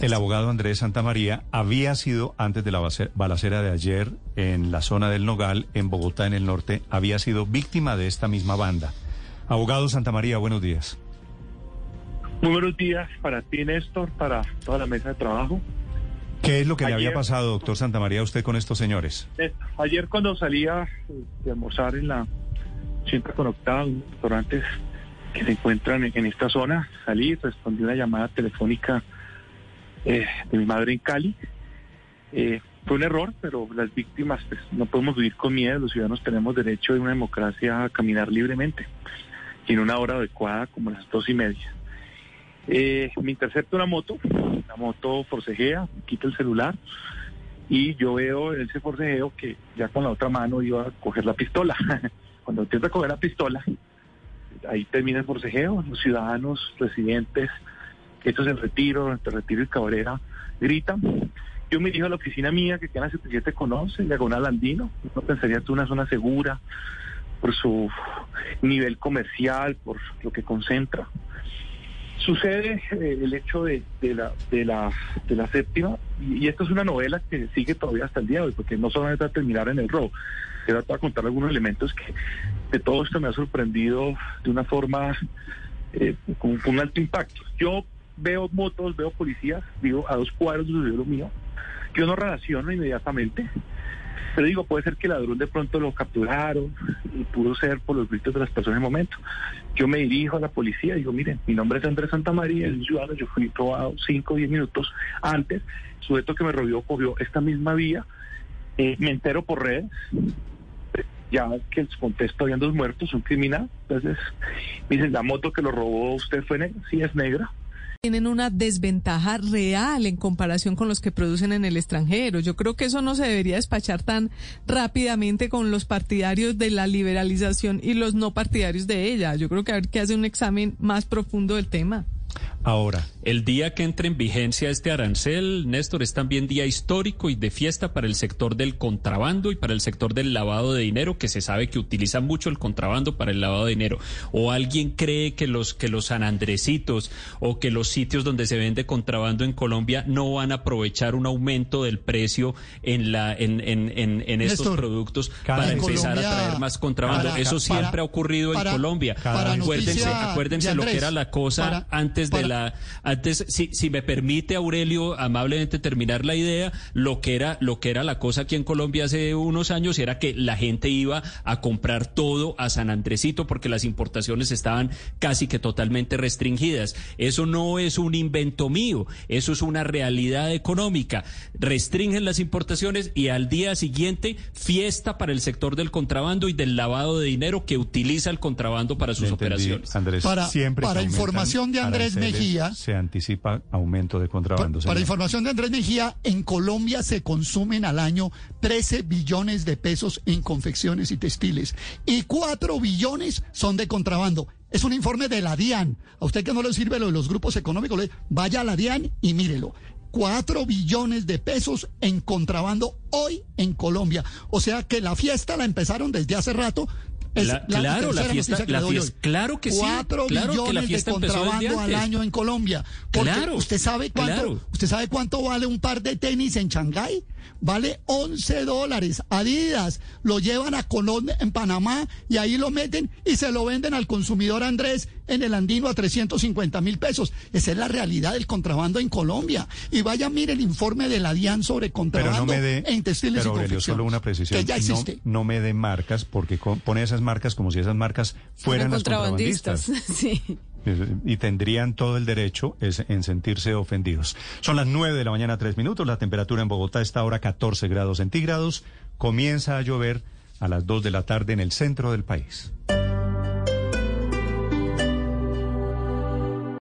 El abogado Andrés Santamaría había sido, antes de la balacera de ayer en la zona del Nogal, en Bogotá, en el norte, había sido víctima de esta misma banda. Abogado Santamaría, buenos días. Muy buenos días para ti, Néstor, para toda la mesa de trabajo. ¿Qué es lo que le había pasado, doctor Santamaría, a usted con estos señores? Ayer cuando salía de almorzar en la siempre conectada, un restaurantes que se encuentran en, esta zona. Salí, respondí una llamada telefónica eh, de mi madre en Cali. Eh, fue un error, pero las víctimas pues, no podemos vivir con miedo. Los ciudadanos tenemos derecho en una democracia a caminar libremente en una hora adecuada como las dos y media. Eh, me intercepta una moto, la moto forcejea, quita el celular y yo veo ese forcejeo que ya con la otra mano iba a coger la pistola. Cuando intenta coger la pistola, ahí termina el forcejeo, los ciudadanos, residentes, esto es el retiro, entre retiro y cabrera, gritan. Yo me dirijo a la oficina mía, que en la 77 conoce, Diagonal Andino, no pensaría que una zona segura por su nivel comercial, por lo que concentra. Sucede eh, el hecho de, la, de, la, séptima, y, esto es una novela que sigue todavía hasta el día de hoy, porque no solamente va a terminar en el robo, quiero contar algunos elementos que de todo esto me ha sorprendido de una forma eh, con, un alto impacto. Yo veo motos, veo policías, digo, a dos cuadros de lo mío. Yo no relaciono inmediatamente, pero digo, puede ser que el ladrón de pronto lo capturaron y pudo ser por los gritos de las personas en el momento. Yo me dirijo a la policía y digo, miren, mi nombre es Andrés Santamaría, es un ciudadano, yo fui probado cinco o diez minutos antes, el sujeto que me robió cogió esta misma vía, eh, me entero por redes, ya que les contesto habían dos muertos, un criminal. Entonces, me dicen, la moto que lo robó usted fue negra, sí es negra. Tienen una desventaja real en comparación con los que producen en el extranjero. Yo creo que eso no se debería despachar tan rápidamente con los partidarios de la liberalización y los no partidarios de ella. Yo creo que hay que hacer un examen más profundo del tema. Ahora, el día que entre en vigencia este arancel, Néstor, es también día histórico y de fiesta para el sector del contrabando y para el sector del lavado de dinero, que se sabe que utiliza mucho el contrabando para el lavado de dinero. ¿O alguien cree que los, que los sanandrecitos o que los sitios donde se vende contrabando en Colombia no van a aprovechar un aumento del precio en, la, en, en, en, estos productos para empezar a traer más contrabando? Eso siempre ha ocurrido en Colombia. acuérdense acuérdense lo que era la cosa antes de la antes si, si me permite Aurelio amablemente terminar la idea, lo que era lo que era la cosa aquí en Colombia hace unos años era que la gente iba a comprar todo a San Andresito porque las importaciones estaban casi que totalmente restringidas. Eso no es un invento mío, eso es una realidad económica. Restringen las importaciones y al día siguiente fiesta para el sector del contrabando y del lavado de dinero que utiliza el contrabando para sus operaciones. Andrés, para, siempre para información de Andrés Mejía. Se anticipa aumento de contrabando. Para, información de Andrés Mejía, en Colombia se consumen al año 13 billones de pesos en confecciones y textiles y 4 billones son de contrabando. Es un informe de la DIAN. A usted que no le sirve lo de los grupos económicos, vaya a la DIAN y mírelo. 4 billones de pesos en contrabando hoy en Colombia. O sea que la fiesta la empezaron desde hace rato, claro, la fiesta, claro que sí. Cuatro billones de contrabando al año en Colombia. claro, usted sabe cuánto, usted sabe cuánto vale un par de tenis en Shanghái vale 11 dólares. Adidas lo llevan a Colón en Panamá y ahí lo meten y se lo venden al consumidor Andrés en el andino a 350 mil pesos. Esa es la realidad del contrabando en Colombia. Y vaya, mire el informe de la DIAN sobre contrabando en textiles pero y Aurelio, solo una precisión. Que ya existe. No, me dé marcas porque pone esas marcas como si esas marcas fueran las contrabandistas. Sí y tendrían todo el derecho en sentirse ofendidos. Son las 9 de la mañana, tres minutos. La temperatura en Bogotá está ahora 14 grados centígrados. Comienza a llover a las 2 de la tarde en el centro del país.